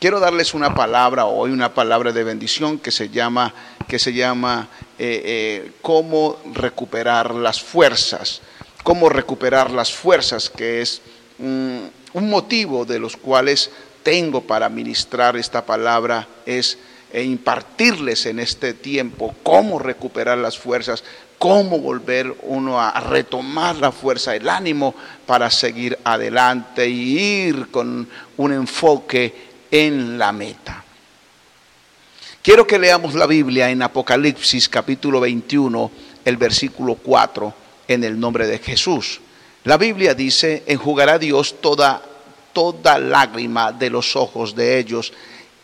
Quiero darles una palabra hoy, una palabra de bendición que se llama, que se llama eh, eh, cómo recuperar las fuerzas, cómo recuperar las fuerzas, que es mm, un motivo de los cuales tengo para ministrar esta palabra es e impartirles en este tiempo cómo recuperar las fuerzas, cómo volver uno a retomar la fuerza, el ánimo para seguir adelante y ir con un enfoque en la meta. Quiero que leamos la Biblia en Apocalipsis capítulo 21, el versículo 4, en el nombre de Jesús. La Biblia dice, enjugará Dios toda, toda lágrima de los ojos de ellos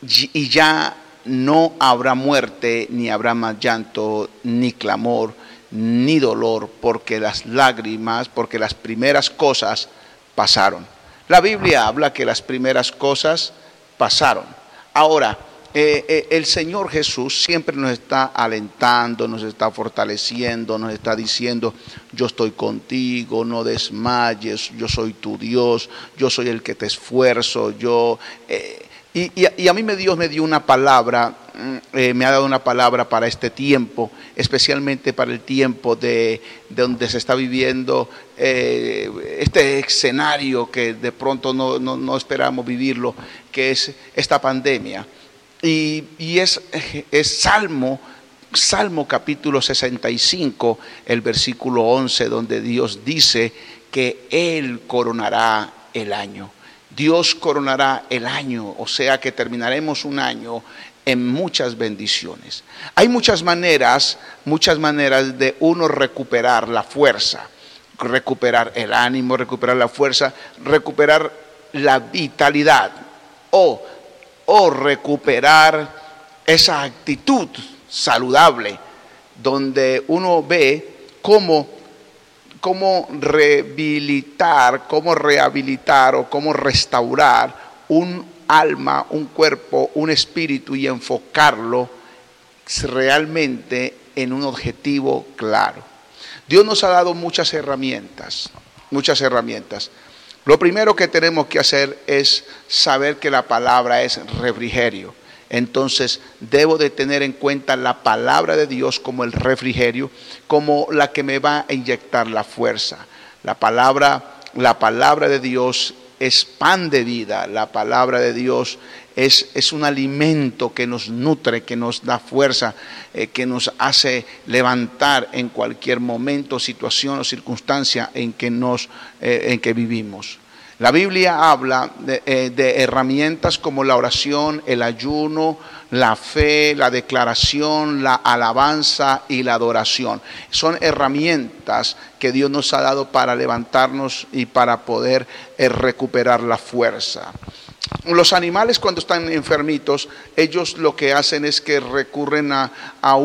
y ya no habrá muerte, ni habrá más llanto, ni clamor, ni dolor, porque las lágrimas, porque las primeras cosas pasaron. La Biblia habla que las primeras cosas pasaron. Ahora, eh, eh, el Señor Jesús siempre nos está alentando, nos está fortaleciendo, nos está diciendo, yo estoy contigo, no desmayes, yo soy tu Dios, yo soy el que te esfuerzo, yo... Eh, y, a mí me Dios me dio una palabra, mm, me ha dado una palabra para este tiempo, especialmente para el tiempo de, donde se está viviendo este escenario que de pronto no, no esperamos vivirlo, que es esta pandemia. Y, es, es, Salmo, Salmo capítulo 65, el versículo 11, donde Dios dice que Él coronará el año. Dios coronará el año, o sea que terminaremos un año en muchas bendiciones. Hay muchas maneras, muchas maneras de uno recuperar la fuerza, recuperar el ánimo, recuperar la fuerza, recuperar la vitalidad o, recuperar esa actitud saludable donde uno ve cómo, cómo rehabilitar, cómo rehabilitar o cómo restaurar un alma, un cuerpo, un espíritu y enfocarlo realmente en un objetivo claro. Dios nos ha dado muchas herramientas, muchas herramientas. Lo primero que tenemos que hacer es saber que la palabra es refrigerio. Entonces debo de tener en cuenta la palabra de Dios como el refrigerio, como la que me va a inyectar la fuerza. La palabra, la palabra de Dios es pan de vida, la palabra de Dios es, es un alimento que nos nutre, que nos da fuerza, eh, que nos hace levantar en cualquier momento, situación o circunstancia en que, nos, eh, en que vivimos. La Biblia habla eh, de, herramientas como la oración, el ayuno, la fe, la declaración, la alabanza y la adoración. Son herramientas que Dios nos ha dado para levantarnos y para poder recuperar la fuerza. Los animales cuando están enfermitos, ellos lo que hacen es que recurren a, a,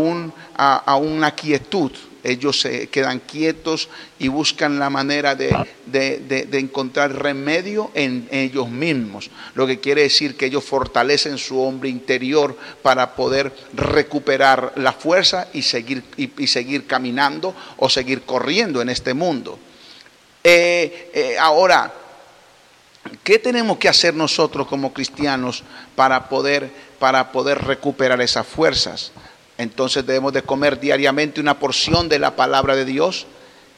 una quietud. Ellos se quedan quietos y buscan la manera de, encontrar remedio en ellos mismos. Lo que quiere decir que ellos fortalecen su hombre interior para poder recuperar la fuerza y seguir, y, seguir caminando o seguir corriendo en este mundo. Eh, eh, ahora, ¿Qué tenemos que hacer nosotros como cristianos para poder, para poder recuperar esas fuerzas? Entonces debemos de comer diariamente una porción de la palabra de Dios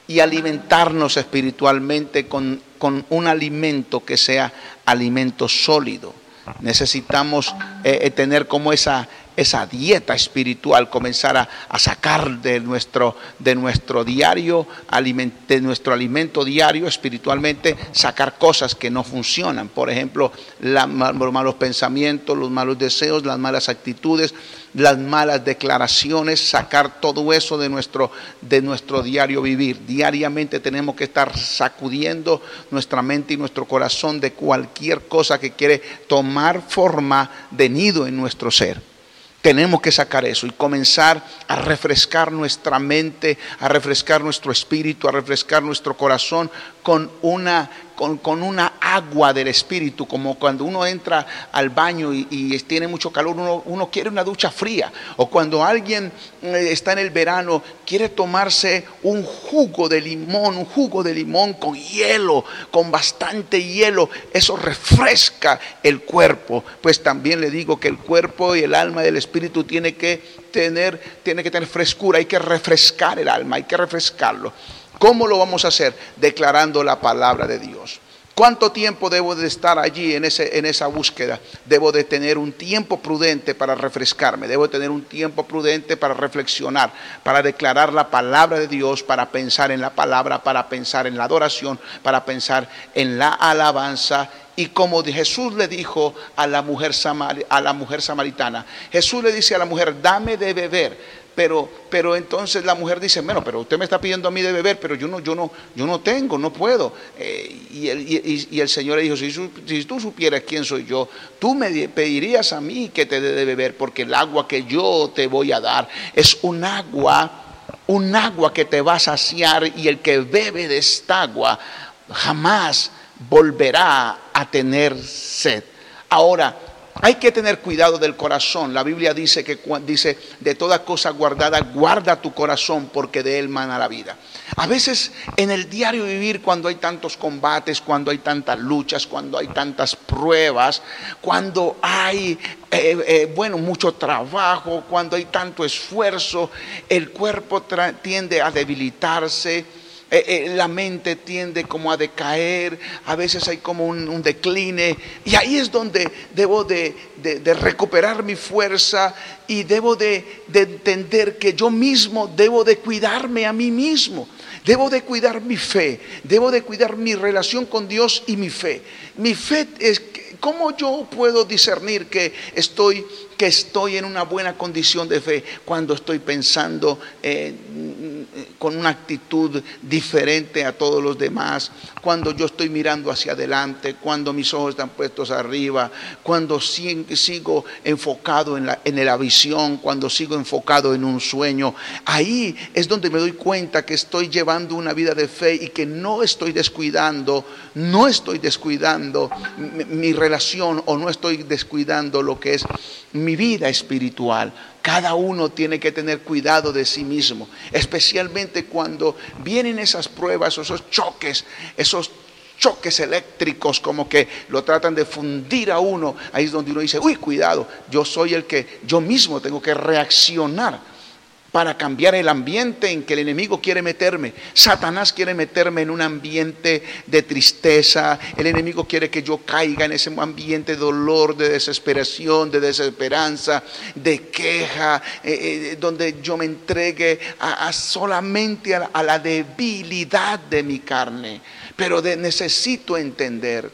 y alimentarnos espiritualmente con, con un alimento que sea alimento sólido. Necesitamos eh, eh, tener como esa, esa dieta espiritual, comenzar a, sacar de nuestro, de nuestro diario, de nuestro alimento diario espiritualmente, sacar cosas que no funcionan. Por ejemplo, los malos pensamientos, los malos deseos, las malas actitudes, las malas declaraciones, sacar todo eso de nuestro, de nuestro diario vivir. Diariamente tenemos que estar sacudiendo nuestra mente y nuestro corazón de cualquier cosa que quiere tomar forma de nido en nuestro ser. Tenemos que sacar eso y comenzar a refrescar nuestra mente, a refrescar nuestro espíritu, a refrescar nuestro corazón con una, con, una agua del Espíritu, como cuando uno entra al baño y, tiene mucho calor, uno, uno, quiere una ducha fría. O cuando alguien eh, está en el verano, quiere tomarse un jugo de limón, un jugo de limón con hielo, con bastante hielo. Eso refresca el cuerpo. Pues también le digo que el cuerpo y el alma del Espíritu tiene que tener, tiene que tener frescura, hay que refrescar el alma, hay que refrescarlo. ¿Cómo lo vamos a hacer? Declarando la palabra de Dios. ¿Cuánto tiempo debo de estar allí en, ese, en esa búsqueda? Debo de tener un tiempo prudente para refrescarme, debo de tener un tiempo prudente para reflexionar, para declarar la palabra de Dios, para pensar en la palabra, para pensar en la adoración, para pensar en la alabanza. Y como Jesús le dijo a la mujer, a la mujer samaritana, Jesús le dice a la mujer, dame de beber. Pero, pero entonces la mujer dice, bueno, pero usted me está pidiendo a mí de beber, pero yo no, yo no, yo no tengo, no puedo. Eh, y, el, Señor le dijo, si, si, tú supieras quién soy yo, tú me pedirías a mí que te dé de beber, porque el agua que yo te voy a dar es un agua, un agua que te va a saciar y el que bebe de esta agua jamás volverá a tener sed. Ahora, hay que tener cuidado del corazón. La Biblia dice que dice de toda cosa guardada, guarda tu corazón porque de él mana la vida. A veces en el diario vivir cuando hay tantos combates, cuando hay tantas luchas, cuando hay tantas pruebas, cuando hay eh, eh, bueno, mucho trabajo, cuando hay tanto esfuerzo, el cuerpo tiende a debilitarse eh, eh, la mente tiende como a decaer, a veces hay como un, decline, y ahí es donde debo de, recuperar mi fuerza y debo de, entender que yo mismo debo de cuidarme a mí mismo. Debo de cuidar mi fe, debo de cuidar mi relación con Dios y mi fe. Mi fe es, ¿cómo yo puedo discernir que estoy, que estoy en una buena condición de fe cuando estoy pensando con una actitud diferente a todos los demás, cuando yo estoy mirando hacia adelante, cuando mis ojos están puestos arriba, cuando sigo enfocado en la, en la visión, cuando sigo enfocado en un sueño. Ahí es donde me doy cuenta que estoy llevando una vida de fe y que no estoy descuidando, no estoy descuidando mi relación o no estoy descuidando lo que es mi vida espiritual. Cada uno tiene que tener cuidado de sí mismo, especialmente cuando vienen esas pruebas, esos choques, esos choques eléctricos como que lo tratan de fundir a uno. Ahí es donde uno dice, uy, cuidado, yo soy el que yo mismo tengo que reaccionar para cambiar el ambiente en que el enemigo quiere meterme. Satanás quiere meterme en un ambiente de tristeza. El enemigo quiere que yo caiga en ese ambiente de dolor, de desesperación, de desesperanza, de queja, eh, eh, donde yo me entregue a, solamente a, la debilidad de mi carne. Pero necesito entender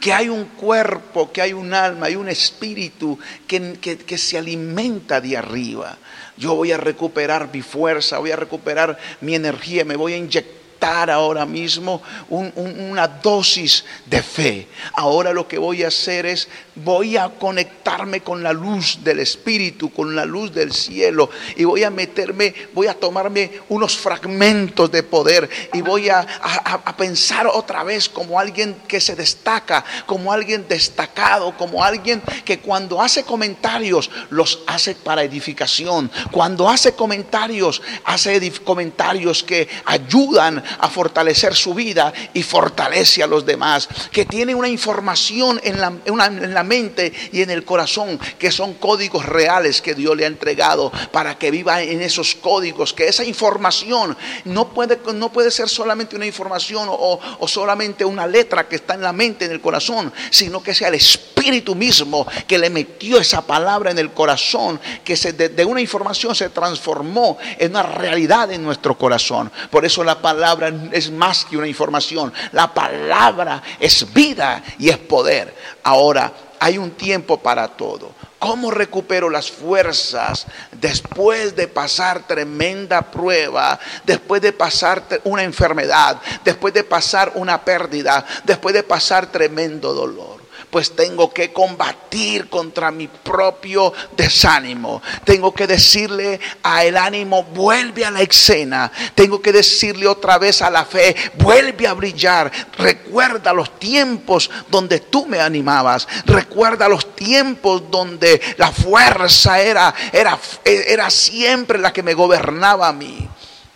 que hay un cuerpo, que hay un alma, hay un espíritu que, que se alimenta de arriba. Yo voy a recuperar mi fuerza, voy a recuperar mi energía, me voy a inyectar ahora mismo una dosis de fe. Ahora lo que voy a hacer es, voy a conectarme con la luz del Espíritu, con la luz del cielo, y voy a meterme, voy a tomarme unos fragmentos de poder y voy a, a pensar otra vez como alguien que se destaca, como alguien destacado, como alguien que cuando hace comentarios los hace para edificación, cuando hace comentarios, hace comentarios que ayudan a fortalecer su vida y fortalece a los demás. Que tiene una información en la, en la mente y en el corazón que son códigos reales que Dios le ha entregado para que viva en esos códigos. Que esa información no puede, no puede ser solamente una información o, o solamente una letra que está en la mente, en el corazón, sino que sea el Espíritu mismo que le metió esa palabra en el corazón, que se, de, de una información se transformó en una realidad en nuestro corazón. Por eso la palabra es más que una información. La palabra es vida y es poder. Ahora, hay un tiempo para todo. ¿Cómo recupero las fuerzas después de pasar tremenda prueba, después de pasar una enfermedad, después de pasar una pérdida, después de pasar tremendo dolor? Pues tengo que combatir contra mi propio desánimo. Tengo que decirle a el ánimo, vuelve a la escena. Tengo que decirle otra vez a la fe, vuelve a brillar. Recuerda los tiempos donde tú me animabas. Recuerda los tiempos donde la fuerza era, era, era siempre la que me gobernaba a mí.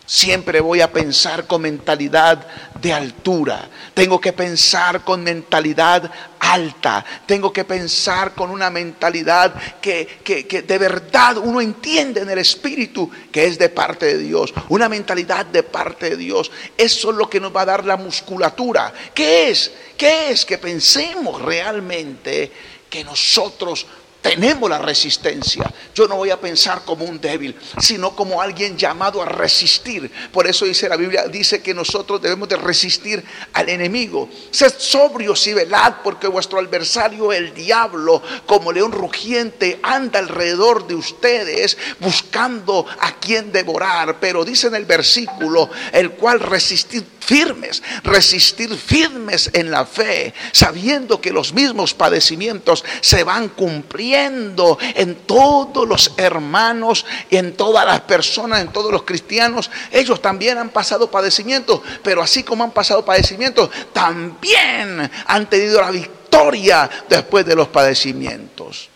Siempre voy a pensar con mentalidad de altura. Tengo que pensar con mentalidad alta. Tengo que pensar con una mentalidad que, que, de verdad uno entiende en el Espíritu que es de parte de Dios. Una mentalidad de parte de Dios. Eso es lo que nos va a dar la musculatura. ¿Qué es? ¿Qué es? Que pensemos realmente que nosotros tenemos la resistencia. Yo no voy a pensar como un débil, sino como alguien llamado a resistir. Por eso dice la Biblia, dice que nosotros debemos de resistir al enemigo. Sed sobrios y velad, porque vuestro adversario, el diablo, como león rugiente, anda alrededor de ustedes buscando a quien devorar. Pero dice en el versículo, el cual resistir firmes, resistir firmes en la fe, sabiendo que los mismos padecimientos se van cumpliendo en todos los hermanos en todas las personas, en todos los cristianos. Ellos también han pasado padecimientos, pero así como han pasado padecimientos, también han tenido la victoria después de los padecimientos.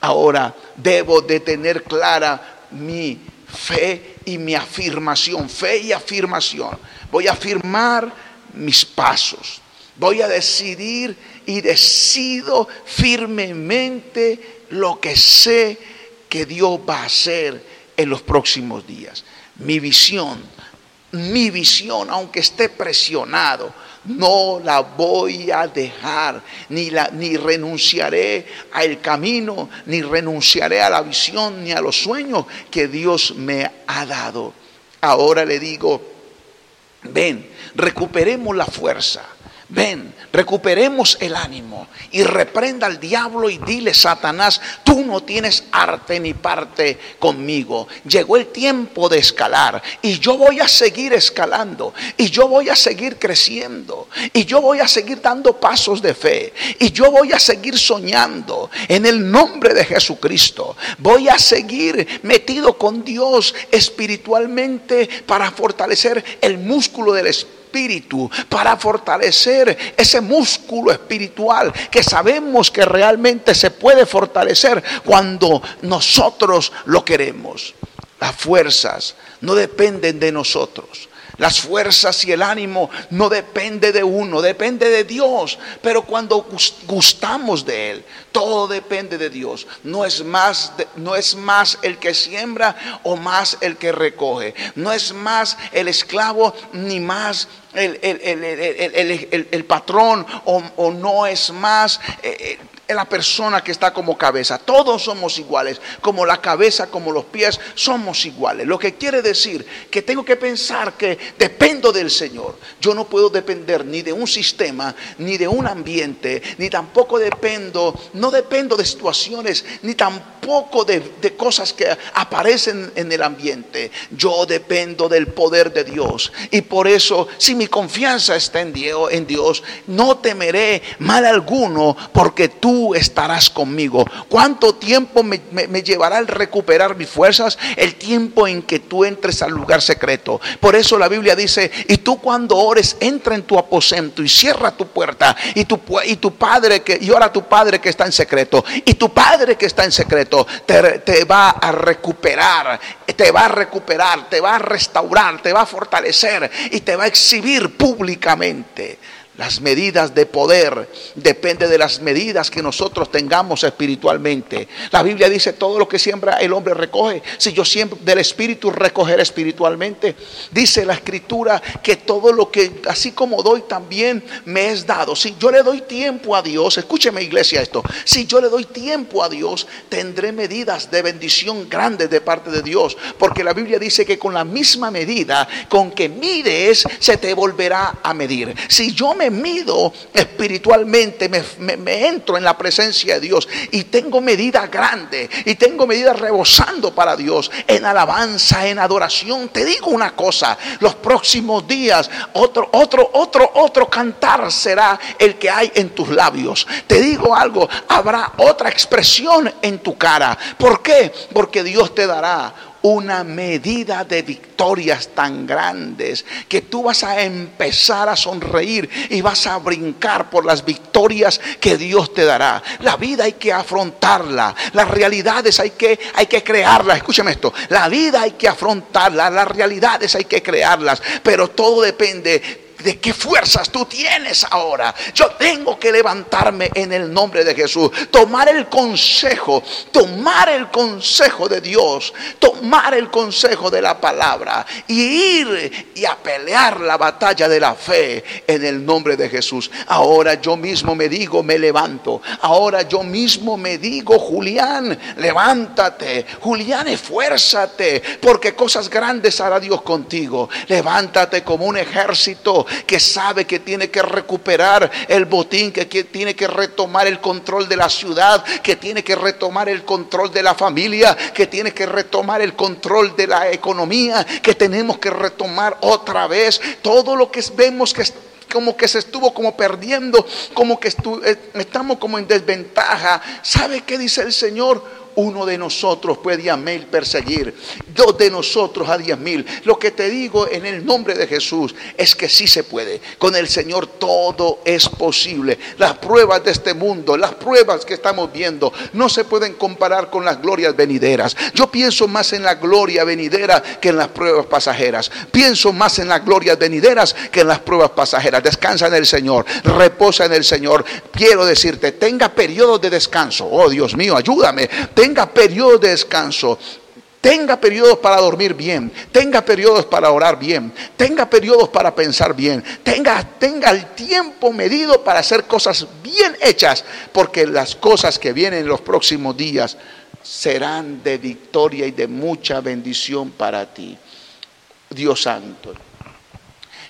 Ahora debo de tener clara mi fe y mi afirmación, fe y afirmación. Voy a afirmar mis pasos. Voy a decidir y decido firmemente lo que sé que Dios va a hacer en los próximos días. Mi visión, mi visión, aunque esté presionado, no la voy a dejar, ni, la, ni renunciaré al camino, ni renunciaré a la visión, ni a los sueños que Dios me ha dado. Ahora le digo, ven, recuperemos la fuerza Ven, recuperemos el ánimo y reprenda al diablo y dile, Satanás, tú no tienes arte ni parte conmigo. Llegó el tiempo de escalar y yo voy a seguir escalando y yo voy a seguir creciendo y yo voy a seguir dando pasos de fe y yo voy a seguir soñando en el nombre de Jesucristo. Voy a seguir metido con Dios espiritualmente para fortalecer el músculo del espíritu espíritu, para fortalecer ese músculo espiritual que sabemos que realmente se puede fortalecer cuando nosotros lo queremos. Las fuerzas no dependen de nosotros. Las fuerzas y el ánimo no depende de uno, depende de Dios. Pero cuando gustamos de Él, todo depende de Dios. No es más, no es más el que siembra o más el que recoge. No es más el esclavo ni más el, el, patrón o, o, no es más eh, la persona que está como cabeza. Todos somos iguales, como la cabeza, como los pies, somos iguales. Lo que quiere decir que tengo que pensar que dependo del Señor. Yo no puedo depender ni de un sistema, ni de un ambiente, ni tampoco dependo, no dependo de situaciones, ni tampoco de, cosas que aparecen en el ambiente. Yo dependo del poder de Dios. Y por eso, si mi confianza está en Dios, en Dios no temeré mal alguno, porque tú estarás conmigo. ¿Cuánto tiempo me, llevará el recuperar mis fuerzas? El tiempo en que tú entres al lugar secreto. Por eso la Biblia dice, y tú cuando ores, entra en tu aposento y cierra tu puerta. Y tu, y tu padre que, y ora tu padre que está en secreto. Y tu padre que está en secreto te va a recuperar, te va a recuperar, te va a restaurar, te va a fortalecer y te va a exhibir públicamente. Las medidas de poder depende de las medidas que nosotros tengamos espiritualmente. La Biblia dice, todo lo que siembra el hombre recoge. Si yo siembro del espíritu, recoger espiritualmente. Dice la escritura que todo lo que, así como doy, también me es dado. Si yo le doy tiempo a Dios, escúcheme iglesia esto, si yo le doy tiempo a Dios, tendré medidas de bendición grandes de parte de Dios. Porque la Biblia dice que con la misma medida con que mides, se te volverá a medir. Si yo me mido espiritualmente, me, me entro en la presencia de Dios y tengo medida grande y tengo medida rebosando para Dios en alabanza, en adoración. Te digo una cosa, los próximos días otro, otro, otro, otro cantar será el que hay en tus labios. Te digo algo, habrá otra expresión en tu cara. ¿Por qué? Porque Dios te dará una medida de victorias tan grandes que tú vas a empezar a sonreír y vas a brincar por las victorias que Dios te dará. La vida hay que afrontarla, las realidades hay que, hay que crearlas. Escúchame esto, la vida hay que afrontarla, las realidades hay que crearlas, pero todo depende de qué fuerzas tú tienes ahora. Yo tengo que levantarme en el nombre de Jesús, tomar el consejo, tomar el consejo de Dios, tomar el consejo de la palabra y ir y a pelear la batalla de la fe en el nombre de Jesús. Ahora yo mismo me digo, me levanto. Ahora yo mismo me digo, Julián, levántate. Julián, esfuérzate, porque cosas grandes hará Dios contigo. Levántate como un ejército que sabe que tiene que recuperar el botín, que tiene que retomar el control de la ciudad, que tiene que retomar el control de la familia, que tiene que retomar el control de la economía, que tenemos que retomar otra vez todo lo que vemos que como que se estuvo como perdiendo, como que eh, estamos como en desventaja. ¿Sabe qué dice el Señor? Uno de nosotros puede a mil perseguir, dos de nosotros a diez mil. Lo que te digo en el nombre de Jesús es que sí se puede. Con el Señor todo es posible. Las pruebas de este mundo, las pruebas que estamos viendo, no se pueden comparar con las glorias venideras. Yo pienso más en la gloria venidera que en las pruebas pasajeras. Pienso más en las glorias venideras que en las pruebas pasajeras. Descansa en el Señor, reposa en el Señor. Quiero decirte, tenga periodos de descanso. Oh Dios mío, ayúdame tenga periodos de descanso, tenga periodos para dormir bien, tenga periodos para orar bien, tenga periodos para pensar bien, tenga, tenga el tiempo medido para hacer cosas bien hechas, porque las cosas que vienen en los próximos días serán de victoria y de mucha bendición para ti. Dios Santo.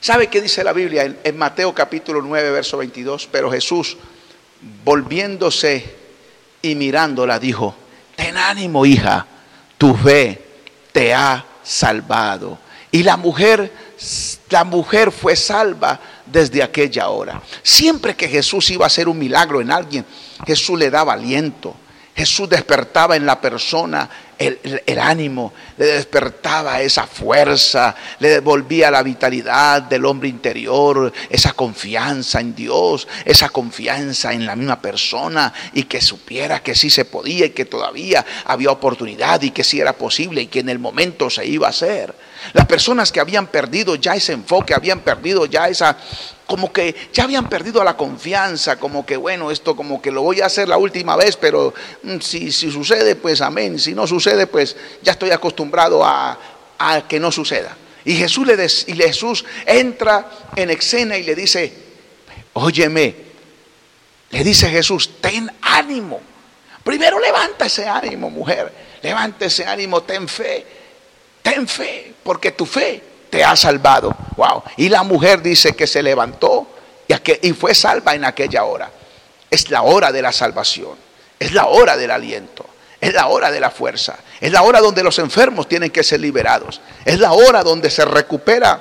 ¿Sabe qué dice la Biblia en, en Mateo capítulo 9, verso 22? Pero Jesús, volviéndose y mirándola, dijo, ten ánimo, hija, tu fe te ha salvado. Y la mujer, la mujer fue salva desde aquella hora. Siempre que Jesús iba a hacer un milagro en alguien, Jesús le daba aliento. Jesús despertaba en la persona el, ánimo, le despertaba esa fuerza, le devolvía la vitalidad del hombre interior, esa confianza en Dios, esa confianza en la misma persona y que supiera que sí se podía y que todavía había oportunidad y que sí era posible y que en el momento se iba a hacer. Las personas que habían perdido ya ese enfoque, habían perdido ya esa, como que ya habían perdido la confianza, como que bueno, esto como que lo voy a hacer la última vez, pero mm, si, si sucede, pues amén, si no sucede, pues ya estoy acostumbrado a, que no suceda. Y Jesús, le y Jesús entra en escena y le dice, óyeme, le dice Jesús, ten ánimo. Primero levanta ese ánimo, mujer, levanta ese ánimo, ten fe Ten fe, porque tu fe te ha salvado. Wow. Y la mujer dice que se levantó y, y fue salva en aquella hora. Es la hora de la salvación. Es la hora del aliento. Es la hora de la fuerza. Es la hora donde los enfermos tienen que ser liberados. Es la hora donde se recupera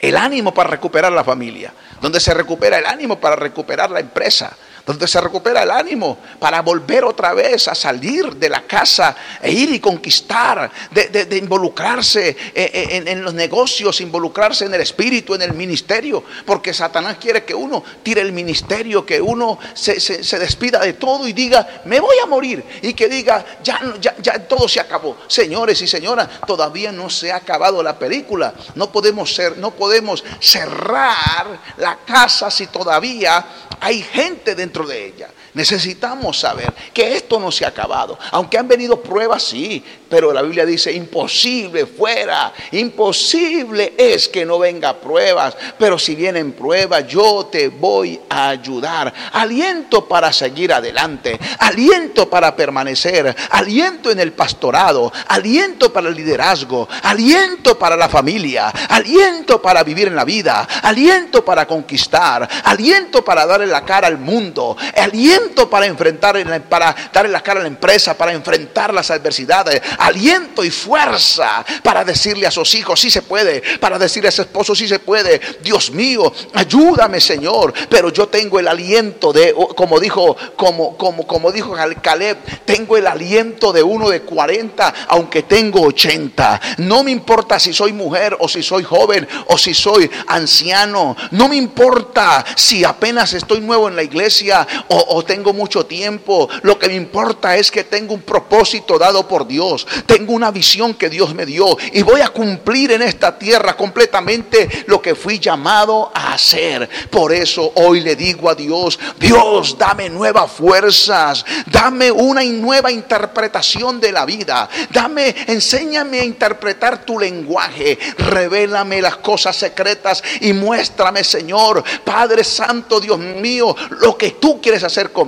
el ánimo para recuperar la familia. Donde se recupera el ánimo para recuperar la empresa donde se recupera el ánimo para volver otra vez a salir de la casa e ir y conquistar, de, involucrarse eh, eh, en, los negocios, involucrarse en el espíritu, en el ministerio, porque Satanás quiere que uno tire el ministerio, que uno se, despida de todo y diga, me voy a morir, y que diga, ya, ya, ya todo se acabó. Señores y señoras, todavía no se ha acabado la película, no podemos ser, no podemos cerrar la casa si todavía hay gente dentro de ella. Necesitamos saber que esto no se ha acabado. Aunque han venido pruebas, sí, pero la Biblia dice, imposible fuera, imposible es que no venga pruebas, pero si vienen pruebas, yo te voy a ayudar. Aliento para seguir adelante, aliento para permanecer, aliento en el pastorado, aliento para el liderazgo, aliento para la familia, aliento para vivir en la vida, aliento para conquistar, aliento para darle la cara al mundo, aliento para enfrentar, para darle la cara a la empresa, para enfrentar las adversidades aliento y fuerza para decirle a sus hijos, sí se puede, para decirle a su esposo, sí se puede. Dios mío, ayúdame Señor, pero yo tengo el aliento de, como dijo, como, como, como dijo Caleb, tengo el aliento de uno de 40, aunque tengo 80. No me importa si soy mujer o si soy joven o si soy anciano. No me importa si apenas estoy nuevo en la iglesia o, o tengo mucho tiempo. Lo que me importa es que tengo un propósito dado por Dios. Tengo una visión que Dios me dio y voy a cumplir en esta tierra completamente lo que fui llamado a hacer. Por eso hoy le digo a Dios, Dios, dame nuevas fuerzas, dame una nueva interpretación de la vida, dame, enséñame a interpretar tu lenguaje, revélame las cosas secretas y muéstrame, Señor, Padre Santo, Dios mío, lo que tú quieres hacer conmigo.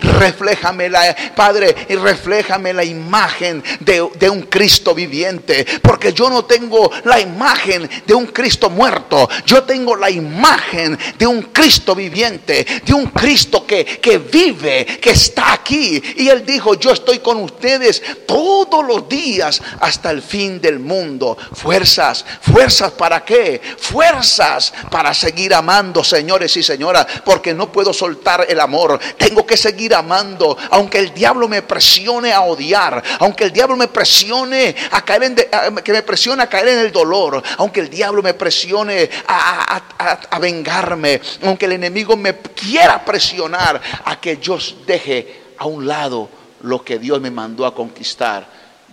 Refléjame la, Padre, y refléjame la imagen de, de un Cristo viviente, porque yo no tengo la imagen de un Cristo muerto, yo tengo la imagen de un Cristo viviente, de un Cristo que, que vive, que está aquí. Y Él dijo, yo estoy con ustedes todos los días hasta el fin del mundo. Fuerzas, fuerzas para qué? Fuerzas para seguir amando, señores y señoras, porque no puedo soltar el amor. Que seguir amando, aunque el diablo me presione a odiar, aunque el diablo me presione a caer en que me presione a caer en el dolor, aunque el diablo me presione a, vengarme, aunque el enemigo me quiera presionar a que yo deje a un lado lo que Dios me mandó a conquistar,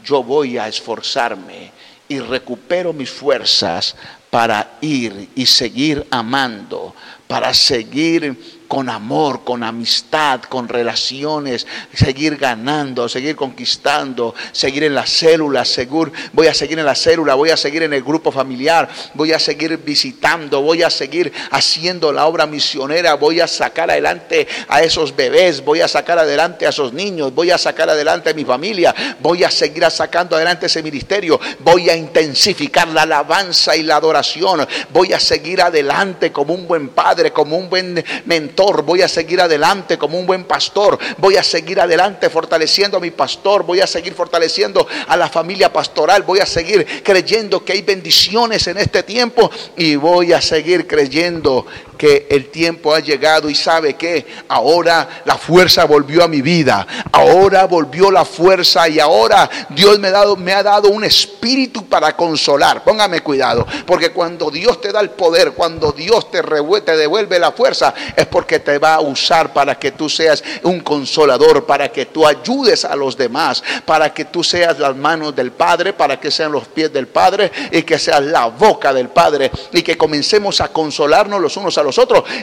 yo voy a esforzarme y recupero mis fuerzas para ir y seguir amando, para seguir con amor, con amistad, con relaciones, seguir ganando, seguir conquistando, seguir en las células, seguro, voy a seguir en la célula, voy a seguir en el grupo familiar, voy a seguir visitando, voy a seguir haciendo la obra misionera, voy a sacar adelante a esos bebés, voy a sacar adelante a esos niños, voy a sacar adelante a mi familia, voy a seguir sacando adelante ese ministerio, voy a intensificar la alabanza y la adoración, voy a seguir adelante como un buen padre, como un buen mentor voy a seguir adelante como un buen pastor, voy a seguir adelante fortaleciendo a mi pastor, voy a seguir fortaleciendo a la familia pastoral, voy a seguir creyendo que hay bendiciones en este tiempo y voy a seguir creyendo que el tiempo ha llegado y sabe que ahora la fuerza volvió a mi vida, ahora volvió la fuerza y ahora Dios me ha dado, me ha dado un espíritu para consolar. Póngame cuidado, porque cuando Dios te da el poder, cuando Dios te, te devuelve la fuerza, es porque te va a usar para que tú seas un consolador, para que tú ayudes a los demás, para que tú seas las manos del Padre, para que sean los pies del Padre y que seas la boca del Padre y que comencemos a consolarnos los unos a los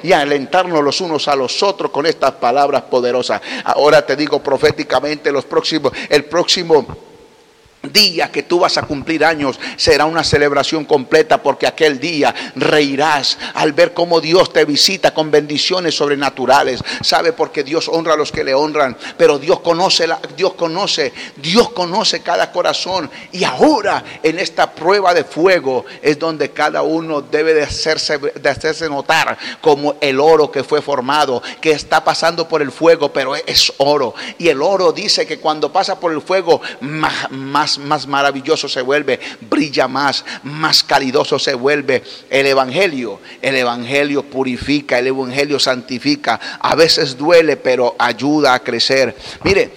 y alentarnos los unos a los otros con estas palabras poderosas. Ahora te digo proféticamente los próximos, el próximo día que tú vas a cumplir años será una celebración completa porque aquel día reirás al ver cómo Dios te visita con bendiciones sobrenaturales. Sabe porque Dios honra a los que le honran, pero Dios conoce la, Dios conoce, Dios conoce cada corazón. Y ahora en esta prueba de fuego es donde cada uno debe de hacerse de hacerse notar como el oro que fue formado, que está pasando por el fuego, pero es oro. Y el oro dice que cuando pasa por el fuego más, más más, maravilloso se vuelve, brilla más, más calidoso se vuelve el Evangelio. El Evangelio purifica, el Evangelio santifica. A veces duele, pero ayuda a crecer. Mire,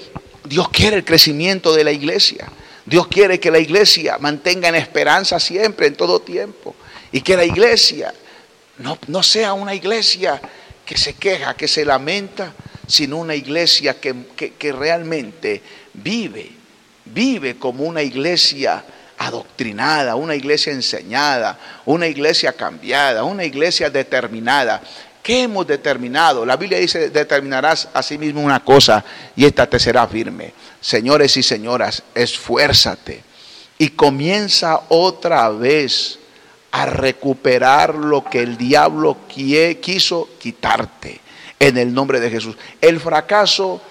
Dios quiere el crecimiento de la iglesia. Dios quiere que la iglesia mantenga en esperanza siempre, en todo tiempo. Y que la iglesia no, no sea una iglesia que se queja, que se lamenta, sino una iglesia que, que realmente vive vive como una iglesia adoctrinada, una iglesia enseñada, una iglesia cambiada, una iglesia determinada. ¿Qué hemos determinado? La Biblia dice, determinarás a sí mismo una cosa y esta te será firme. Señores y señoras, esfuérzate y comienza otra vez a recuperar lo que el diablo quiso quitarte en el nombre de Jesús. El fracaso,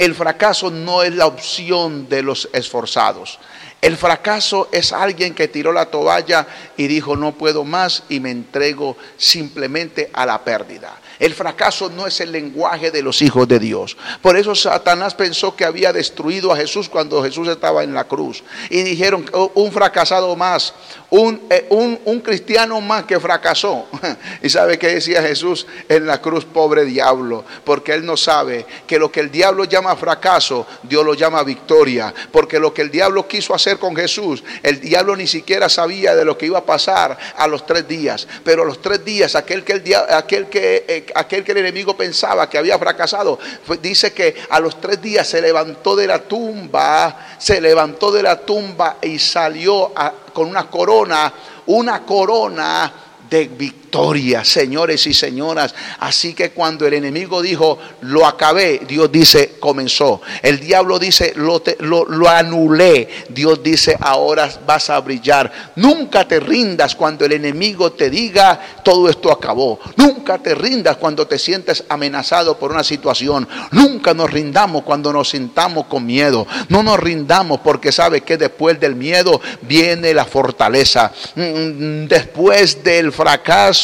el fracaso no es la opción de los esforzados. El fracaso es alguien que tiró la toalla y dijo no puedo más y me entrego simplemente a la pérdida. El fracaso no es el lenguaje de los hijos de Dios. Por eso Satanás pensó que había destruido a Jesús cuando Jesús estaba en la cruz. Y dijeron, oh, un fracasado más, eh, un, un, cristiano más que fracasó. ¿Y sabe qué decía Jesús en la cruz? Pobre diablo, porque él no sabe que lo que el diablo llama fracaso, Dios lo llama victoria. Porque lo que el diablo quiso hacer con Jesús, el diablo ni siquiera sabía de lo que iba a pasar a los tres días. Pero a los tres días, aquel que, el, aquel que eh, aquel que el enemigo pensaba que había fracasado, dice que a los tres días se levantó de la tumba, se levantó de la tumba y salió con una corona, una corona de victoria, señores y señoras. Así que cuando el enemigo dijo, lo acabé, Dios dice, comenzó. El diablo dice, lo, lo, anulé. Dios dice, ahora vas a brillar. Nunca te rindas cuando el enemigo te diga, todo esto acabó. Nunca te rindas cuando te sientes amenazado por una situación. Nunca nos rindamos cuando nos sintamos con miedo. No nos rindamos porque sabe que después del miedo viene la fortaleza. Mm, mm, después del fracaso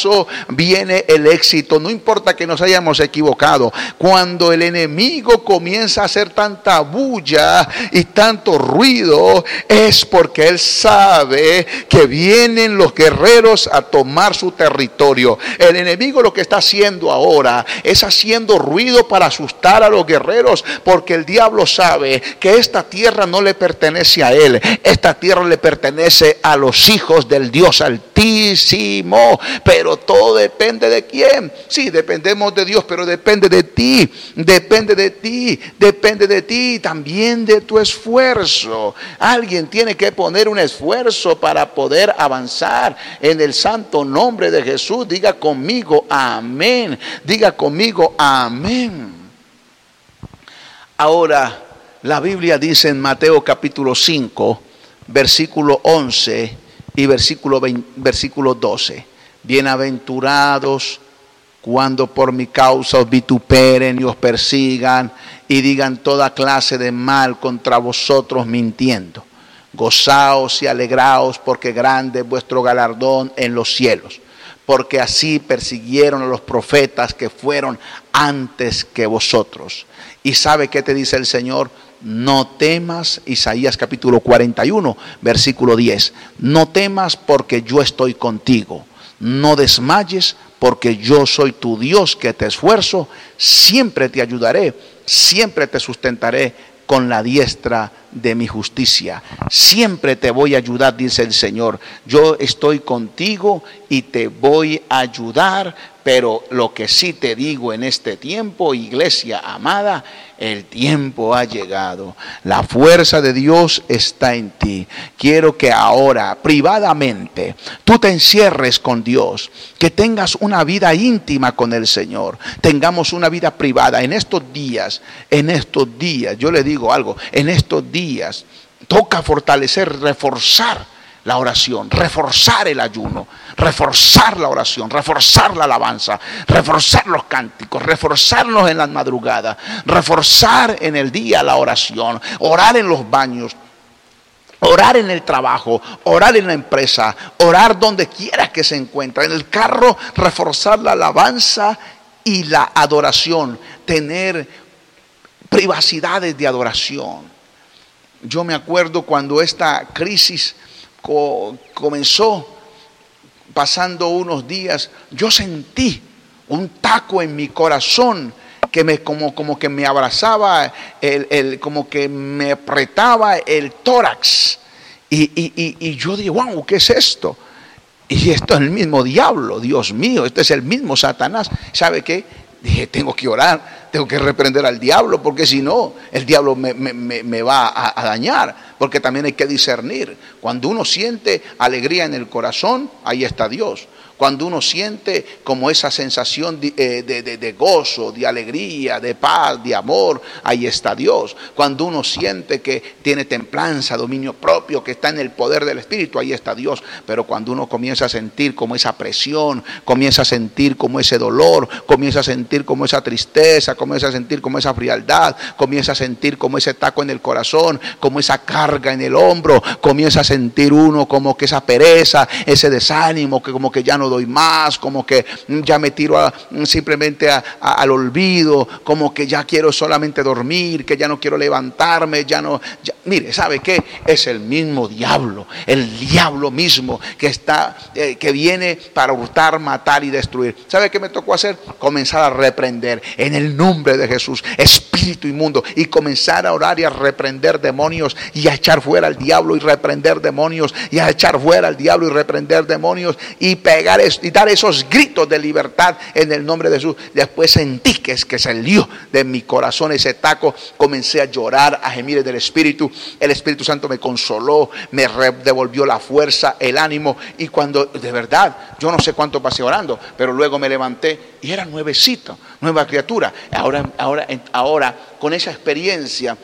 viene el éxito. No importa que nos hayamos equivocado. Cuando el enemigo comienza a hacer tanta bulla y tanto ruido, es porque él sabe que vienen los guerreros a tomar su territorio. El enemigo lo que está haciendo ahora es haciendo ruido para asustar a los guerreros, porque el diablo sabe que esta tierra no le pertenece a él. Esta tierra le pertenece a los hijos del Dios Altísimo pero todo depende de quién. Sí, dependemos de Dios, pero depende de ti, depende de ti, depende de ti, también de tu esfuerzo. Alguien tiene que poner un esfuerzo para poder avanzar en el santo nombre de Jesús. Diga conmigo, amén. Diga conmigo, amén. Ahora, la Biblia dice en Mateo capítulo 5, versículo 11 y versículo, versículo 12. Bienaventurados cuando por mi causa os vituperen y os persigan y digan toda clase de mal contra vosotros mintiendo. Gozaos y alegraos porque grande es vuestro galardón en los cielos, porque así persiguieron a los profetas que fueron antes que vosotros. ¿Y sabe qué te dice el Señor? No temas, Isaías capítulo 41, versículo 10. No temas porque yo estoy contigo no desmayes porque yo soy tu Dios que te esfuerzo, siempre te ayudaré, siempre te sustentaré con la diestra de mi justicia. Siempre te voy a ayudar, dice el Señor. Yo estoy contigo y te voy a ayudar, pero lo que sí te digo en este tiempo, iglesia amada, el tiempo ha llegado. La fuerza de Dios está en ti. Quiero que ahora, privadamente, tú te encierres con Dios, que tengas una vida íntima con el Señor, tengamos una vida privada en estos días, en estos días. Yo le digo algo, en estos días toca fortalecer, reforzar la oración, reforzar el ayuno, reforzar la oración, reforzar la alabanza, reforzar los cánticos, reforzarlos en las madrugadas, reforzar en el día la oración, orar en los baños, orar en el trabajo, orar en la empresa, orar donde quiera que se encuentre, en el carro, reforzar la alabanza y la adoración, tener privacidades de adoración. Yo me acuerdo cuando esta crisis comenzó pasando unos días, yo sentí un taco en mi corazón que me como, como que me abrazaba, el, como que me apretaba el tórax. Y, y, yo dije, wow, ¿qué es esto? Y esto es el mismo diablo, Dios mío, este es el mismo Satanás. ¿Sabe qué? Dije, tengo que orar, tengo que reprender al diablo, porque si no, el diablo me, va a, dañar, porque también hay que discernir. Cuando uno siente alegría en el corazón, ahí está Dios. Cuando uno siente como esa sensación eh, de, gozo, de alegría, de paz, de amor, ahí está Dios. Cuando uno siente que tiene templanza, dominio propio, que está en el poder del Espíritu, ahí está Dios. Pero cuando uno comienza a sentir como esa presión, comienza a sentir como ese dolor, comienza a sentir como esa tristeza, comienza a sentir como esa frialdad, comienza a sentir como ese taco en el corazón, como esa carga en el hombro, comienza a sentir uno como que esa pereza, ese desánimo, que como que ya no doy más, como que ya me tiro simplemente al olvido, como que ya quiero solamente dormir, que ya no quiero levantarme, ya no... mire, ¿sabe qué? Es el mismo diablo, el diablo mismo que está, eh, que viene para hurtar, matar y destruir. ¿Sabe qué me tocó hacer? Comenzar a reprender en el nombre de Jesús, espíritu inmundo, y comenzar a orar y a reprender demonios y a echar fuera al diablo y reprender demonios y a echar fuera al diablo y reprender demonios y pegar y dar esos gritos de libertad en el nombre de Jesús. Después sentí que es que salió de mi corazón ese taco. Comencé a llorar, a gemir del Espíritu. El Espíritu Santo me consoló, me devolvió la fuerza, el ánimo. Y cuando, de verdad, yo no sé cuánto pasé orando, pero luego me levanté y era nuevecito, nueva criatura. Ahora, ahora, ahora, con esa experiencia,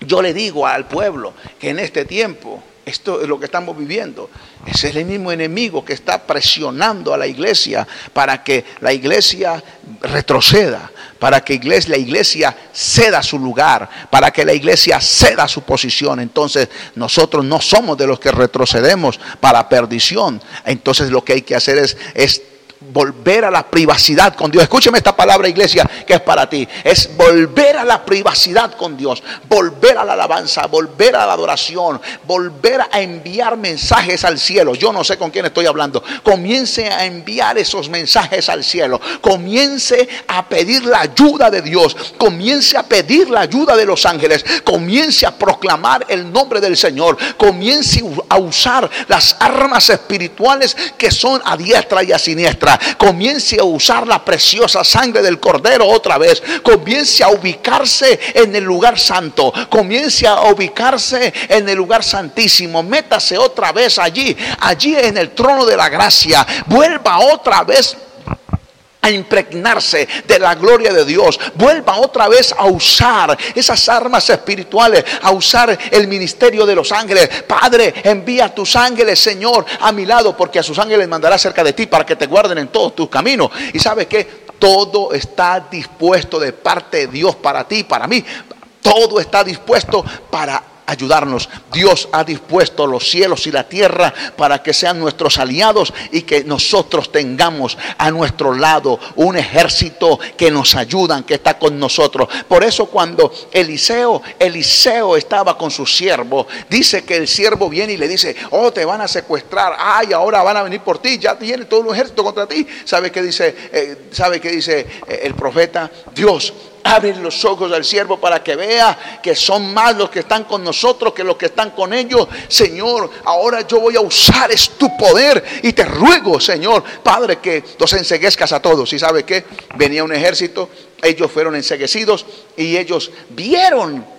yo le digo al pueblo que en este tiempo esto es lo que estamos viviendo. Es el mismo enemigo que está presionando a la iglesia para que la iglesia retroceda, para que la iglesia ceda su lugar, para que la iglesia ceda su posición. Entonces nosotros no somos de los que retrocedemos para perdición. Entonces lo que hay que hacer es volver a la privacidad con Dios. Escúcheme esta palabra, iglesia, que es para ti. Es volver a la privacidad con Dios, volver a la alabanza, volver a la adoración, volver a enviar mensajes al cielo. Yo no sé con quién estoy hablando. Comience a enviar esos mensajes al cielo. Comience a pedir la ayuda de Dios. Comience a pedir la ayuda de los ángeles. Comience a proclamar el nombre del Señor. Comience a usar las armas espirituales que son a diestra y a siniestra comience a usar la preciosa sangre del cordero otra vez, comience a ubicarse en el lugar santo, comience a ubicarse en el lugar santísimo, métase otra vez allí, allí en el trono de la gracia, vuelva otra vez a impregnarse de la gloria de Dios. Vuelva otra vez a usar esas armas espirituales, a usar el ministerio de los ángeles. Padre, envía tus ángeles, Señor, a mi lado, porque a sus ángeles mandará cerca de ti para que te guarden en todos tus caminos. Y sabes que todo está dispuesto de parte de Dios para ti, para mí. Todo está dispuesto para ayudarnos. Dios ha dispuesto los cielos y la tierra para que sean nuestros aliados y que nosotros tengamos a nuestro lado un ejército que nos ayudan, que está con nosotros. Por eso cuando Eliseo, Eliseo estaba con su siervo, dice que el siervo viene y le dice, oh, te van a secuestrar, ay, ahora van a venir por ti, ya tiene todo un ejército contra ti. ¿Sabe qué dice, eh, ¿sabe qué dice eh, el profeta? Dios Abre los ojos al siervo para que vea que son más los que están con nosotros que los que están con ellos. Señor, ahora yo voy a usar es tu poder y te ruego, Señor, Padre, que los enseguezcas a todos. ¿Y sabe qué? Venía un ejército, ellos fueron enseguecidos y ellos vieron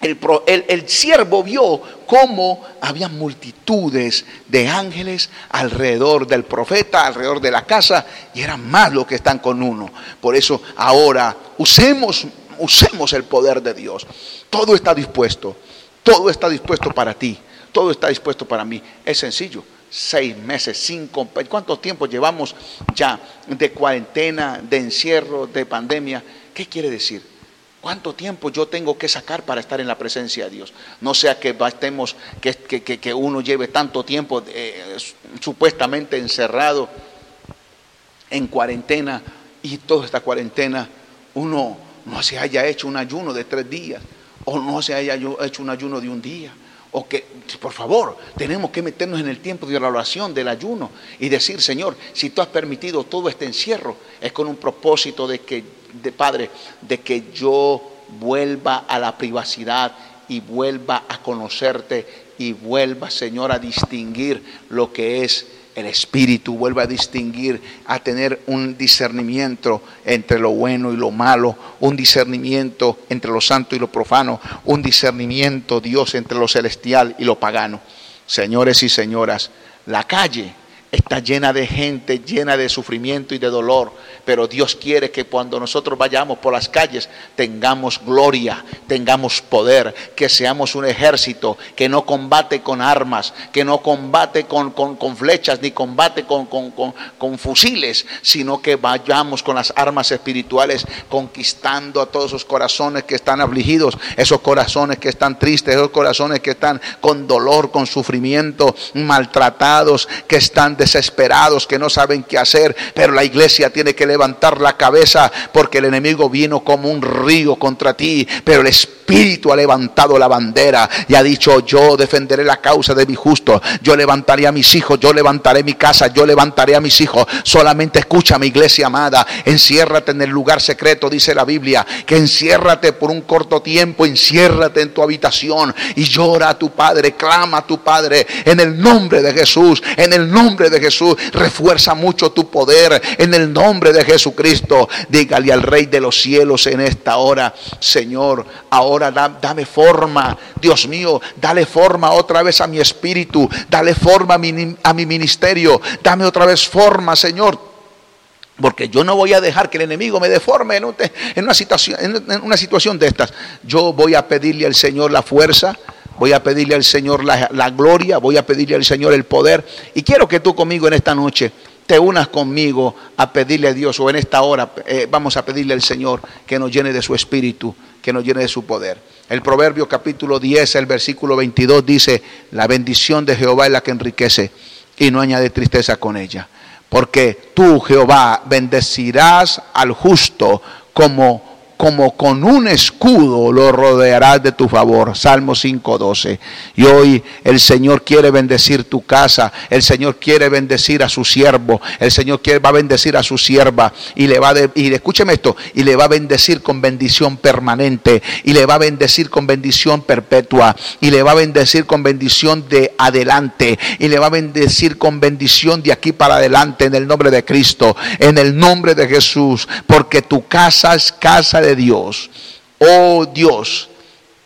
el, siervo vio cómo había multitudes de ángeles alrededor del profeta, alrededor de la casa, y eran más los que están con uno. Por eso ahora usemos, usemos el poder de Dios. Todo está dispuesto, todo está dispuesto para ti, todo está dispuesto para mí. Es sencillo seis meses, cinco, ¿cuánto tiempo llevamos ya de cuarentena, de encierro, de pandemia? ¿Qué quiere decir? ¿Cuánto tiempo yo tengo que sacar para estar en la presencia de Dios? No sea que bastemos, que, que, uno lleve tanto tiempo eh, supuestamente encerrado en cuarentena y toda esta cuarentena uno no se haya hecho un ayuno de tres días o no se haya hecho un ayuno de un día. O que, por favor, tenemos que meternos en el tiempo de la oración, del ayuno y decir, Señor, si tú has permitido todo este encierro, es con un propósito de que de Padre, de que yo vuelva a la privacidad y vuelva a conocerte y vuelva, Señor, a distinguir lo que es el Espíritu, vuelva a distinguir, a tener un discernimiento entre lo bueno y lo malo, un discernimiento entre lo santo y lo profano, un discernimiento, Dios, entre lo celestial y lo pagano. Señores y señoras, la calle está llena de gente, llena de sufrimiento y de dolor. Pero Dios quiere que cuando nosotros vayamos por las calles tengamos gloria, tengamos poder, que seamos un ejército que no combate con armas, que no combate con, flechas, ni combate con, con, fusiles, sino que vayamos con las armas espirituales conquistando a todos esos corazones que están afligidos, esos corazones que están tristes, esos corazones que están con dolor, con sufrimiento, maltratados, que están desesperados, que no saben qué hacer, pero la iglesia tiene que levantar la cabeza porque el enemigo vino como un río contra ti, pero el Espíritu ha levantado la bandera y ha dicho, yo defenderé la causa de mi justo, yo levantaré a mis hijos, yo levantaré mi casa, yo levantaré a mis hijos. Solamente escucha mi iglesia amada, enciérrate en el lugar secreto, dice la Biblia, que enciérrate por un corto tiempo, enciérrate en tu habitación y llora a tu Padre, clama a tu Padre en el nombre de Jesús, en el nombre de Jesús, refuerza mucho tu poder en el nombre de Jesucristo. Dígale al Rey de los cielos en esta hora, Señor, ahora dame forma, Dios mío, dale forma otra vez a mi espíritu, dale forma a mi, a mi ministerio, dame otra vez forma, Señor. Porque yo no voy a dejar que el enemigo me deforme en, una, situación, en una situación de estas. Yo voy a pedirle al Señor la fuerza, voy a pedirle al Señor la, gloria, voy a pedirle al Señor el poder. Y quiero que tú conmigo en esta noche te unas conmigo a pedirle a Dios, o en esta hora eh, vamos a pedirle al Señor que nos llene de su espíritu, que nos llene de su poder. El Proverbio capítulo 10, el versículo 22 dice, la bendición de Jehová es la que enriquece y no añade tristeza con ella. Porque tú, Jehová, bendecirás al justo como como con un escudo lo rodearás de tu favor. Salmo 5.12. Y hoy el Señor quiere bendecir tu casa, el Señor quiere bendecir a su siervo, el Señor quiere, va a bendecir a su sierva y le va y escúcheme esto, y le va a bendecir con bendición permanente, y le va a bendecir con bendición perpetua, y le va a bendecir con bendición de adelante, y le va a bendecir con bendición de aquí para adelante en el nombre de Cristo, en el nombre de Jesús, porque tu casa es casa de Dios. Oh Dios,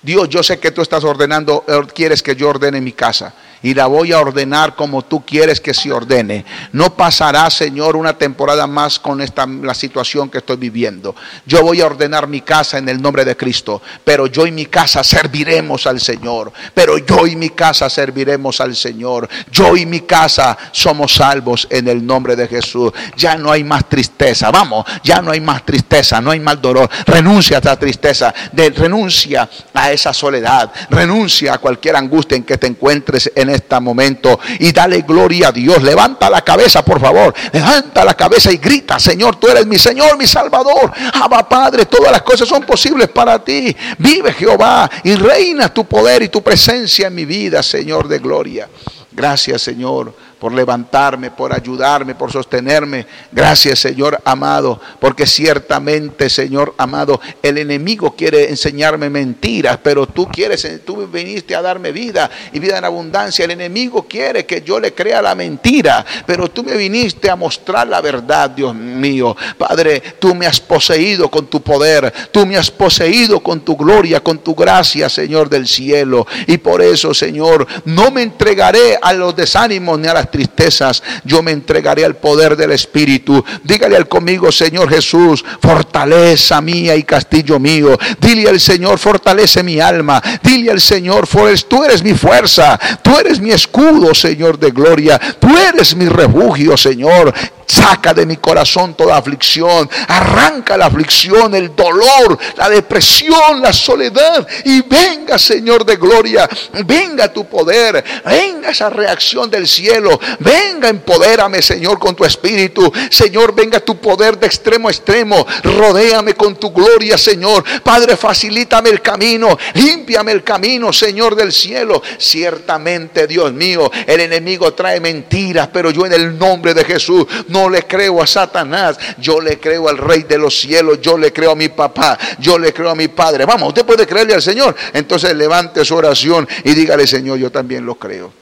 Dios, yo sé que tú estás ordenando, quieres que yo ordene mi casa y la voy a ordenar como tú quieres que se ordene. No pasará, Señor, una temporada más con esta la situación que estoy viviendo. Yo voy a ordenar mi casa en el nombre de Cristo, pero yo y mi casa serviremos al Señor. Pero yo y mi casa serviremos al Señor. Yo y mi casa somos salvos en el nombre de Jesús. Ya no hay más tristeza. Vamos, ya no hay más tristeza, no hay más dolor. Renuncia a esta tristeza, de, renuncia a esa soledad, renuncia a cualquier angustia en que te encuentres en este momento y dale gloria a Dios. Levanta la cabeza, por favor. Levanta la cabeza y grita, Señor, tú eres mi Señor, mi Salvador. Abba Padre, todas las cosas son posibles para ti. Vive Jehová y reina tu poder y tu presencia en mi vida, Señor de gloria. Gracias, Señor por levantarme, por ayudarme, por sostenerme. Gracias, Señor amado, porque ciertamente, Señor amado, el enemigo quiere enseñarme mentiras, pero tú quieres, tú viniste a darme vida y vida en abundancia. El enemigo quiere que yo le crea la mentira, pero tú me viniste a mostrar la verdad, Dios mío. Padre, tú me has poseído con tu poder, tú me has poseído con tu gloria, con tu gracia, Señor del cielo. Y por eso, Señor, no me entregaré a los desánimos ni a las tristezas, yo me entregaré al poder del Espíritu. Dígale al conmigo, Señor Jesús, fortaleza mía y castillo mío. Dile al Señor, fortalece mi alma. Dile al Señor, tú eres mi fuerza, tú eres mi escudo, Señor de gloria. Tú eres mi refugio, Señor. Saca de mi corazón toda aflicción. Arranca la aflicción, el dolor, la depresión, la soledad. Y venga, Señor de gloria. Venga tu poder. Venga esa reacción del cielo. Venga, empodérame, Señor, con tu espíritu. Señor, venga tu poder de extremo a extremo. Rodéame con tu gloria, Señor. Padre, facilítame el camino. Límpiame el camino, Señor del cielo. Ciertamente, Dios mío, el enemigo trae mentiras, pero yo en el nombre de Jesús no le creo a Satanás, yo le creo al Rey de los cielos, yo le creo a mi papá, yo le creo a mi padre. Vamos, usted puede creerle al Señor. Entonces levante su oración y dígale, Señor, yo también lo creo.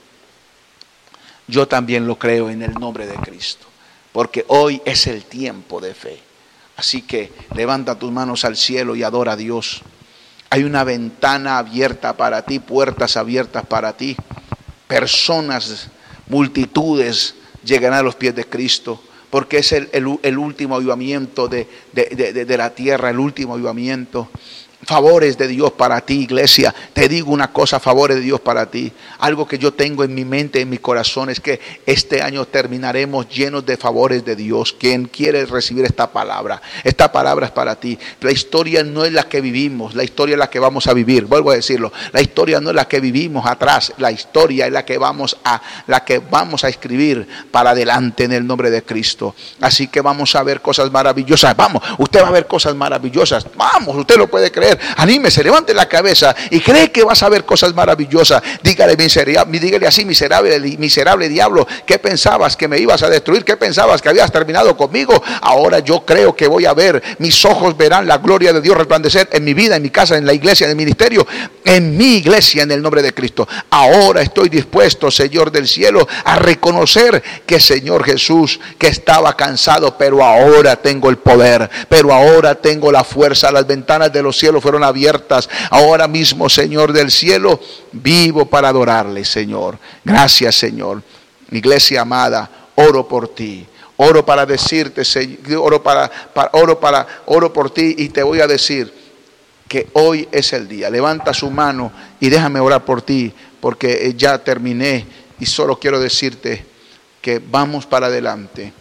Yo también lo creo en el nombre de Cristo, porque hoy es el tiempo de fe. Así que levanta tus manos al cielo y adora a Dios. Hay una ventana abierta para ti, puertas abiertas para ti, personas, multitudes llegarán a los pies de Cristo, porque es el, último avivamiento de, de la tierra, el último avivamiento favores de Dios para ti, iglesia. Te digo una cosa, favores de Dios para ti. Algo que yo tengo en mi mente, en mi corazón, es que este año terminaremos llenos de favores de Dios. Quien quiere recibir esta palabra, esta palabra es para ti. La historia no es la que vivimos, la historia es la que vamos a vivir. Vuelvo a decirlo, la historia no es la que vivimos atrás, la historia es la que vamos a, la que vamos a escribir para adelante en el nombre de Cristo. Así que vamos a ver cosas maravillosas. Vamos, usted va a ver cosas maravillosas. Vamos, usted lo puede creer anímese, levante la cabeza y cree que vas a ver cosas maravillosas. Dígale, miserable, dígale así, miserable, miserable diablo, ¿qué pensabas que me ibas a destruir? ¿Qué pensabas que habías terminado conmigo? Ahora yo creo que voy a ver, mis ojos verán la gloria de Dios resplandecer en mi vida, en mi casa, en la iglesia, en el ministerio, en mi iglesia, en el nombre de Cristo. Ahora estoy dispuesto, Señor del cielo, a reconocer que Señor Jesús, que estaba cansado, pero ahora tengo el poder, pero ahora tengo la fuerza, las ventanas de los cielos fueron abiertas. Ahora mismo, Señor del cielo, vivo para adorarle, Señor. Gracias, Señor. Iglesia amada, oro por ti. Oro para decirte, oro para, para, oro para, oro por ti y te voy a decir que hoy es el día. Levanta su mano y déjame orar por ti, porque ya terminé y solo quiero decirte que vamos para adelante.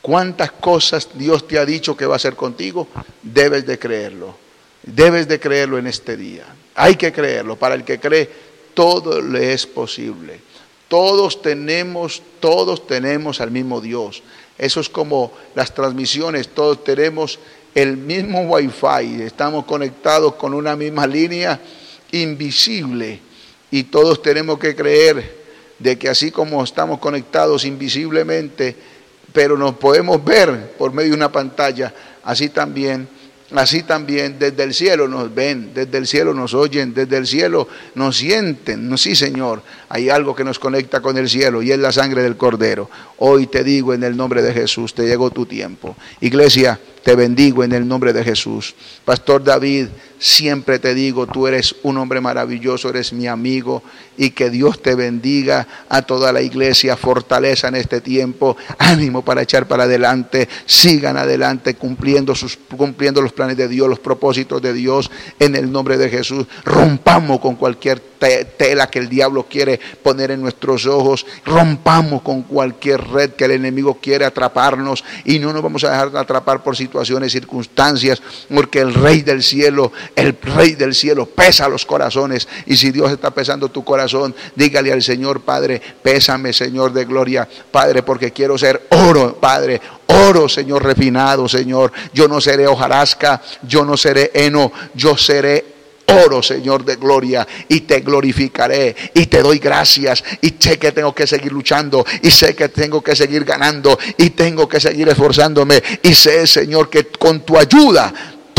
¿Cuántas cosas Dios te ha dicho que va a hacer contigo? Debes de creerlo. Debes de creerlo en este día. Hay que creerlo. Para el que cree, todo le es posible. Todos tenemos, todos tenemos al mismo Dios. Eso es como las transmisiones, todos tenemos el mismo wifi, estamos conectados con una misma línea invisible y todos tenemos que creer de que así como estamos conectados invisiblemente, pero nos podemos ver por medio de una pantalla, así también Así también desde el cielo nos ven, desde el cielo nos oyen, desde el cielo nos sienten. Sí, Señor, hay algo que nos conecta con el cielo y es la sangre del Cordero. Hoy te digo en el nombre de Jesús, te llegó tu tiempo. Iglesia, te bendigo en el nombre de Jesús. Pastor David, siempre te digo, tú eres un hombre maravilloso, eres mi amigo y que Dios te bendiga a toda la iglesia, fortaleza en este tiempo, ánimo para echar para adelante, sigan adelante cumpliendo, sus, cumpliendo los planes de Dios, los propósitos de Dios en el nombre de Jesús. Rompamos con cualquier tela que el diablo quiere poner en nuestros ojos, rompamos con cualquier red que el enemigo quiere atraparnos y no nos vamos a dejar atrapar por situaciones, circunstancias, porque el rey del cielo, el rey del cielo pesa los corazones y si Dios está pesando tu corazón, dígale al Señor, Padre, pésame, Señor de gloria, Padre, porque quiero ser oro, Padre, oro, Señor, refinado, Señor. Yo no seré hojarasca, yo no seré heno, yo seré oro, Señor de gloria, y te glorificaré y te doy gracias. Y sé que tengo que seguir luchando, y sé que tengo que seguir ganando, y tengo que seguir esforzándome. Y sé, Señor, que con tu ayuda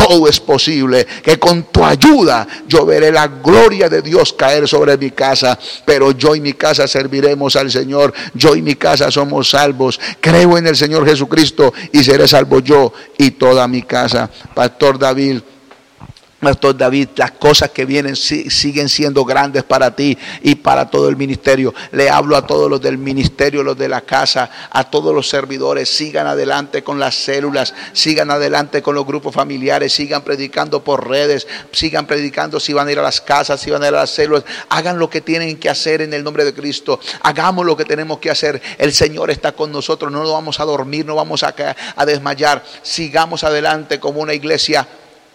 todo es posible, que con tu ayuda yo veré la gloria de Dios caer sobre mi casa, pero yo y mi casa serviremos al Señor, yo y mi casa somos salvos, creo en el Señor Jesucristo y seré salvo yo y toda mi casa. Pastor David. Pastor David, las cosas que vienen siguen siendo grandes para ti y para todo el ministerio. Le hablo a todos los del ministerio, los de la casa, a todos los servidores. Sigan adelante con las células, sigan adelante con los grupos familiares, sigan predicando por redes, sigan predicando si van a ir a las casas, si van a ir a las células. Hagan lo que tienen que hacer en el nombre de Cristo. Hagamos lo que tenemos que hacer. El Señor está con nosotros. No nos vamos a dormir, no vamos a, a desmayar. Sigamos adelante como una iglesia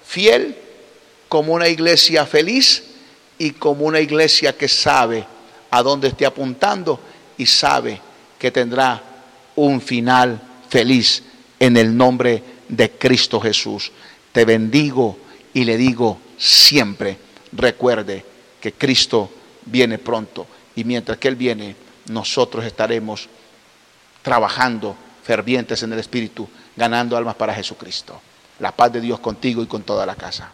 fiel como una iglesia feliz y como una iglesia que sabe a dónde esté apuntando y sabe que tendrá un final feliz en el nombre de Cristo Jesús. Te bendigo y le digo siempre, recuerde que Cristo viene pronto y mientras que Él viene, nosotros estaremos trabajando fervientes en el Espíritu, ganando almas para Jesucristo. La paz de Dios contigo y con toda la casa.